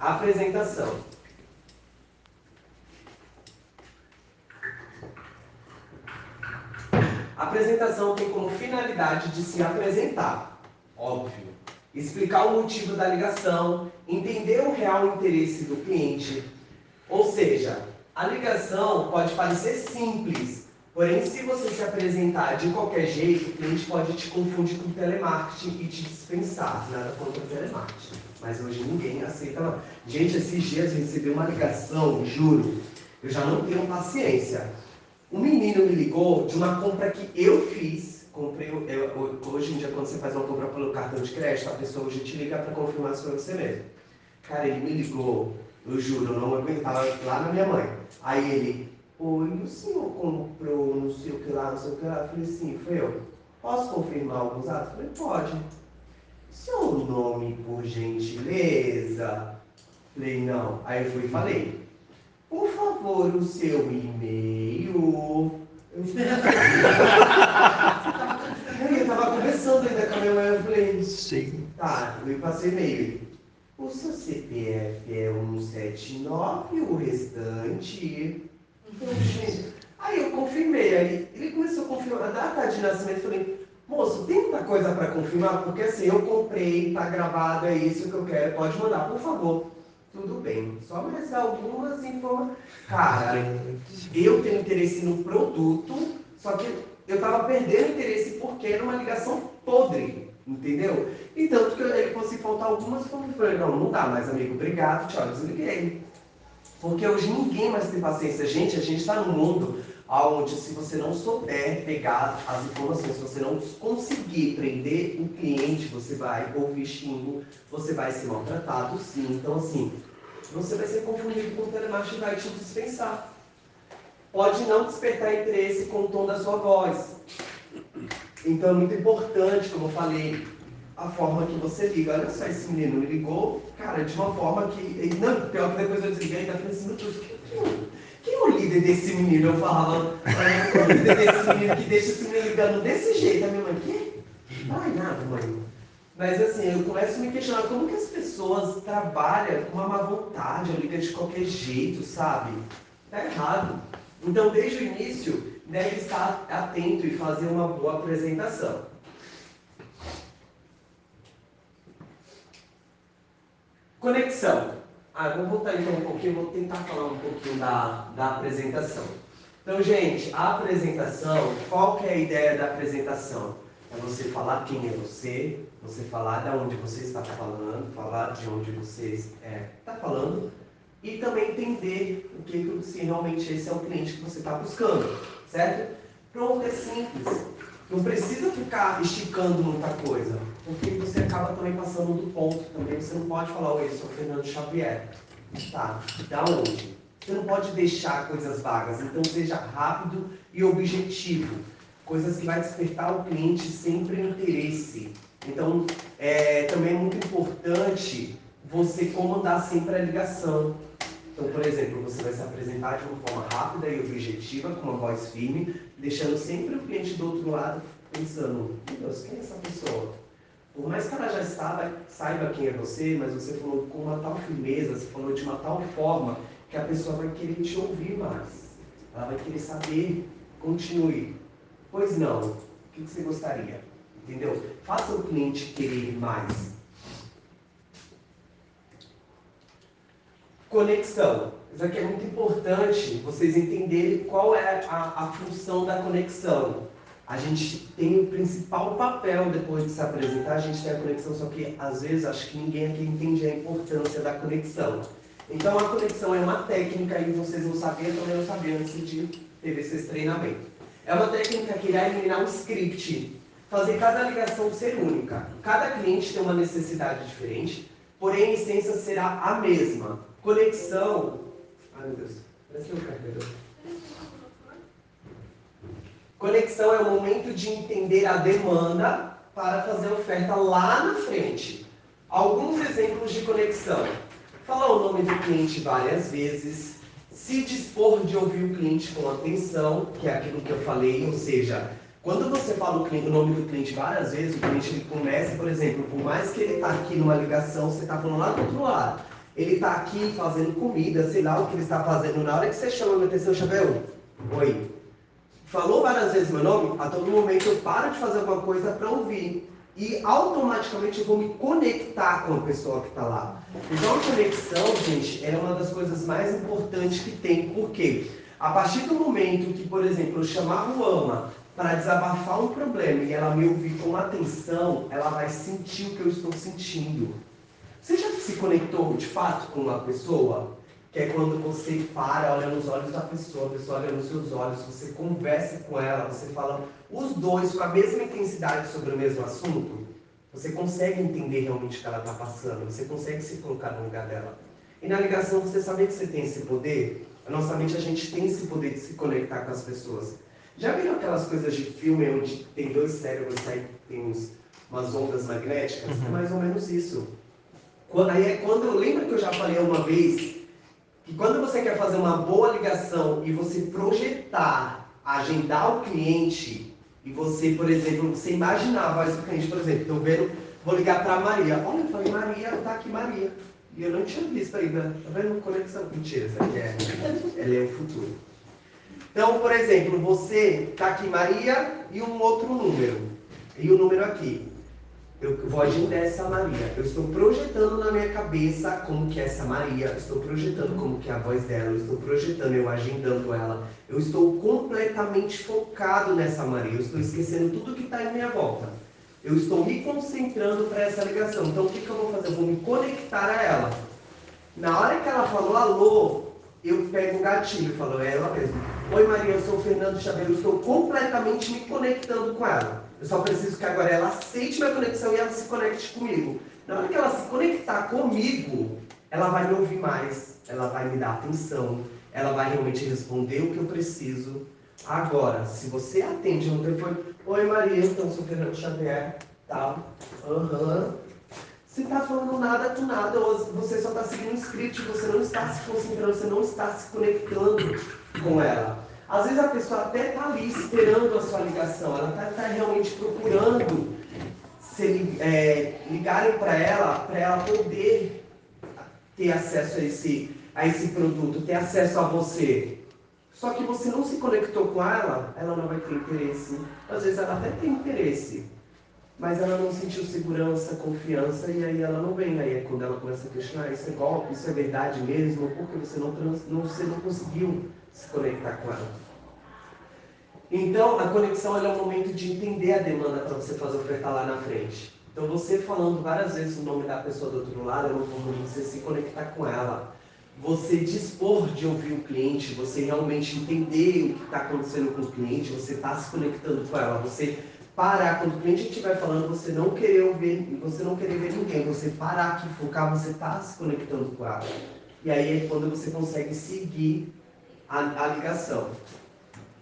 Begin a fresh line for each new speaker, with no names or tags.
Apresentação. A apresentação tem como finalidade de se apresentar, óbvio, explicar o motivo da ligação, entender o real interesse do cliente. Ou seja, a ligação pode parecer simples, porém, se você se apresentar de qualquer jeito, o cliente pode te confundir com telemarketing e te dispensar. Nada contra o telemarketing, mas hoje ninguém aceita não. Gente, esses dias eu recebi uma ligação, juro, eu já não tenho paciência. Um menino me ligou de uma compra que eu fiz. Comprei, eu, hoje em dia, quando você faz uma compra pelo cartão de crédito, a pessoa hoje te liga para confirmar se foi você mesmo. Cara, ele me ligou, eu juro, eu não aguentava lá na minha mãe. Aí ele, oi, o senhor comprou não sei o que lá, não sei o que lá? Eu falei, sim, foi eu. Posso confirmar alguns atos? Eu falei, pode. Seu nome, por gentileza? Falei, não. Aí eu fui e falei, por favor, o seu e-mail. Eu estava conversando ainda com a minha mãe, eu falei,
Sim.
tá, eu passei e-mail. O seu CPF é 179 e o restante. Aí eu confirmei, aí ele começou a confirmar a data de nascimento, eu falei, moço, tem muita coisa para confirmar? Porque assim, eu comprei, tá gravado, é isso que eu quero, pode mandar, por favor. Tudo bem, só mais algumas informações. Cara, eu tenho interesse no produto, só que eu estava perdendo interesse porque era uma ligação podre, entendeu? E tanto que ele fosse faltar algumas, eu falei, não, não dá mais, amigo, obrigado, tchau, desliguei. Porque hoje ninguém mais tem paciência. Gente, a gente está num mundo onde se você não souber pegar as informações, se você não conseguir prender o cliente, você vai ouvir xingo, você vai ser maltratado, sim. Então, assim, você vai ser confundido com o telemarketing e vai te dispensar. Pode não despertar interesse com o tom da sua voz. Então, é muito importante, como eu falei, a forma que você liga. Olha só, esse menino me ligou, cara, de uma forma que. Não, pior que depois eu desliguei e ainda falei assim, meu Deus, quem, quem é o líder desse menino? Eu falava, quem é o líder desse menino que deixa esse menino ligando desse jeito? A minha mãe, quê? Ai, nada, mãe. Mas assim, eu começo a me questionar como que as pessoas trabalham com uma má vontade, ou ligam de qualquer jeito, sabe? Tá errado. Então, desde o início, deve estar atento e fazer uma boa apresentação. Conexão. Ah, vou voltar então um pouquinho, vou tentar falar um pouquinho da, da apresentação. Então, gente, a apresentação, qual que é a ideia da apresentação? É você falar quem é você, você falar de onde você está falando, falar de onde você está é, falando e também entender o que, se realmente esse é o cliente que você está buscando, certo? Pronto, é simples. Não precisa ficar esticando muita coisa, porque você acaba também passando do ponto também. Você não pode falar, oi, sou Fernando Xavier. Tá, da onde? Você não pode deixar coisas vagas, então seja rápido e objetivo. Coisas que vai despertar o cliente sempre interesse. Então, é, também é muito importante você comandar sempre a ligação. Então, por exemplo, você vai se apresentar de uma forma rápida e objetiva, com uma voz firme, deixando sempre o cliente do outro lado pensando, meu Deus, quem é essa pessoa? Por mais que ela já estava, saiba quem é você, mas você falou com uma tal firmeza, você falou de uma tal forma que a pessoa vai querer te ouvir mais. Ela vai querer saber, continue. Pois não, o que você gostaria? Entendeu? Faça o cliente querer mais. Conexão. Isso aqui é muito importante vocês entenderem qual é a, a função da conexão. A gente tem o principal papel depois de se apresentar, a gente tem a conexão, só que às vezes acho que ninguém aqui entende a importância da conexão. Então a conexão é uma técnica e vocês não sabiam, também não sabiam antes de ter treinamento. É uma técnica que irá eliminar o script, fazer cada ligação ser única. Cada cliente tem uma necessidade diferente, porém a essência será a mesma. Conexão. Ai meu Deus, parece um carregador. Conexão é o momento de entender a demanda para fazer a oferta lá na frente. Alguns exemplos de conexão. Falar o nome do cliente várias vezes, se dispor de ouvir o cliente com atenção, que é aquilo que eu falei, ou seja, quando você fala o, cliente, o nome do cliente várias vezes, o cliente ele começa, por exemplo, por mais que ele está aqui numa ligação, você está falando lá do outro lado. Ele está aqui fazendo comida, sei lá o que ele está fazendo. Na hora que você chama minha atenção, Chabel, oi. Falou várias vezes meu nome, a todo momento eu paro de fazer alguma coisa para ouvir. E automaticamente eu vou me conectar com a pessoa que está lá. Então a conexão, gente, é uma das coisas mais importantes que tem. Por quê? A partir do momento que, por exemplo, eu chamar o ama para desabafar um problema e ela me ouvir com atenção, ela vai sentir o que eu estou sentindo. Se conectou de fato com uma pessoa? Que é quando você para, olha nos olhos da pessoa, a pessoa olha nos seus olhos, você conversa com ela, você fala os dois com a mesma intensidade sobre o mesmo assunto. Você consegue entender realmente o que ela está passando, você consegue se colocar no lugar dela. E na ligação, você sabe que você tem esse poder? A nossa mente, a gente tem esse poder de se conectar com as pessoas. Já viram aquelas coisas de filme onde tem dois cérebros, aí tem uns, umas ondas magnéticas? Uhum. É mais ou menos isso. Quando, aí é quando, lembra que eu já falei uma vez que quando você quer fazer uma boa ligação e você projetar, agendar o cliente, e você, por exemplo, você imaginar a voz do cliente, por exemplo, estou vendo, vou ligar para Maria. Olha, eu falei, Maria, tá aqui Maria. E eu não tinha visto ainda. Tá vendo? Conexão. Mentira, essa aqui é, ela é o futuro. Então, por exemplo, você tá aqui Maria e um outro número. E o número aqui. Eu vou agendar essa Maria. Eu estou projetando na minha cabeça como que é essa Maria. Eu estou projetando como que é a voz dela. Eu estou projetando, eu agendando ela. Eu estou completamente focado nessa Maria. Eu estou esquecendo tudo que está em minha volta. Eu estou me concentrando para essa ligação. Então, o que, que eu vou fazer? Eu vou me conectar a ela. Na hora que ela falou alô, eu pego o gatilho e falo, é ela mesma. Oi Maria, eu sou o Fernando Chaveiro, estou completamente me conectando com ela. Eu só preciso que agora ela aceite minha conexão e ela se conecte comigo. Na hora que ela se conectar comigo, ela vai me ouvir mais, ela vai me dar atenção, ela vai realmente responder o que eu preciso. Agora, se você atende no telefone, oi Maria, então sou o Fernando Xavier, tal, aham. Uhum. Você está falando nada com nada, você só está seguindo um script, você não está se concentrando, você não está se conectando com ela. Às vezes a pessoa até está ali esperando a sua ligação, ela está tá realmente procurando se, é, ligarem para ela, para ela poder ter acesso a esse, a esse produto, ter acesso a você. Só que você não se conectou com ela, ela não vai ter interesse. Às vezes ela até tem interesse, mas ela não sentiu segurança, confiança, e aí ela não vem. Aí é quando ela começa a questionar, isso é golpe, isso é verdade mesmo, porque você não, não, você não conseguiu se conectar com ela. Então, a conexão é o momento de entender a demanda para você fazer oferta lá na frente. Então, você falando várias vezes o nome da pessoa do outro lado é uma forma de você se conectar com ela. Você dispor de ouvir o cliente, você realmente entender o que está acontecendo com o cliente, você está se conectando com ela, você parar, quando o cliente estiver falando, você não querer ouvir, você não querer ver ninguém, você parar aqui, focar, você está se conectando com ela. E aí é quando você consegue seguir a, a ligação.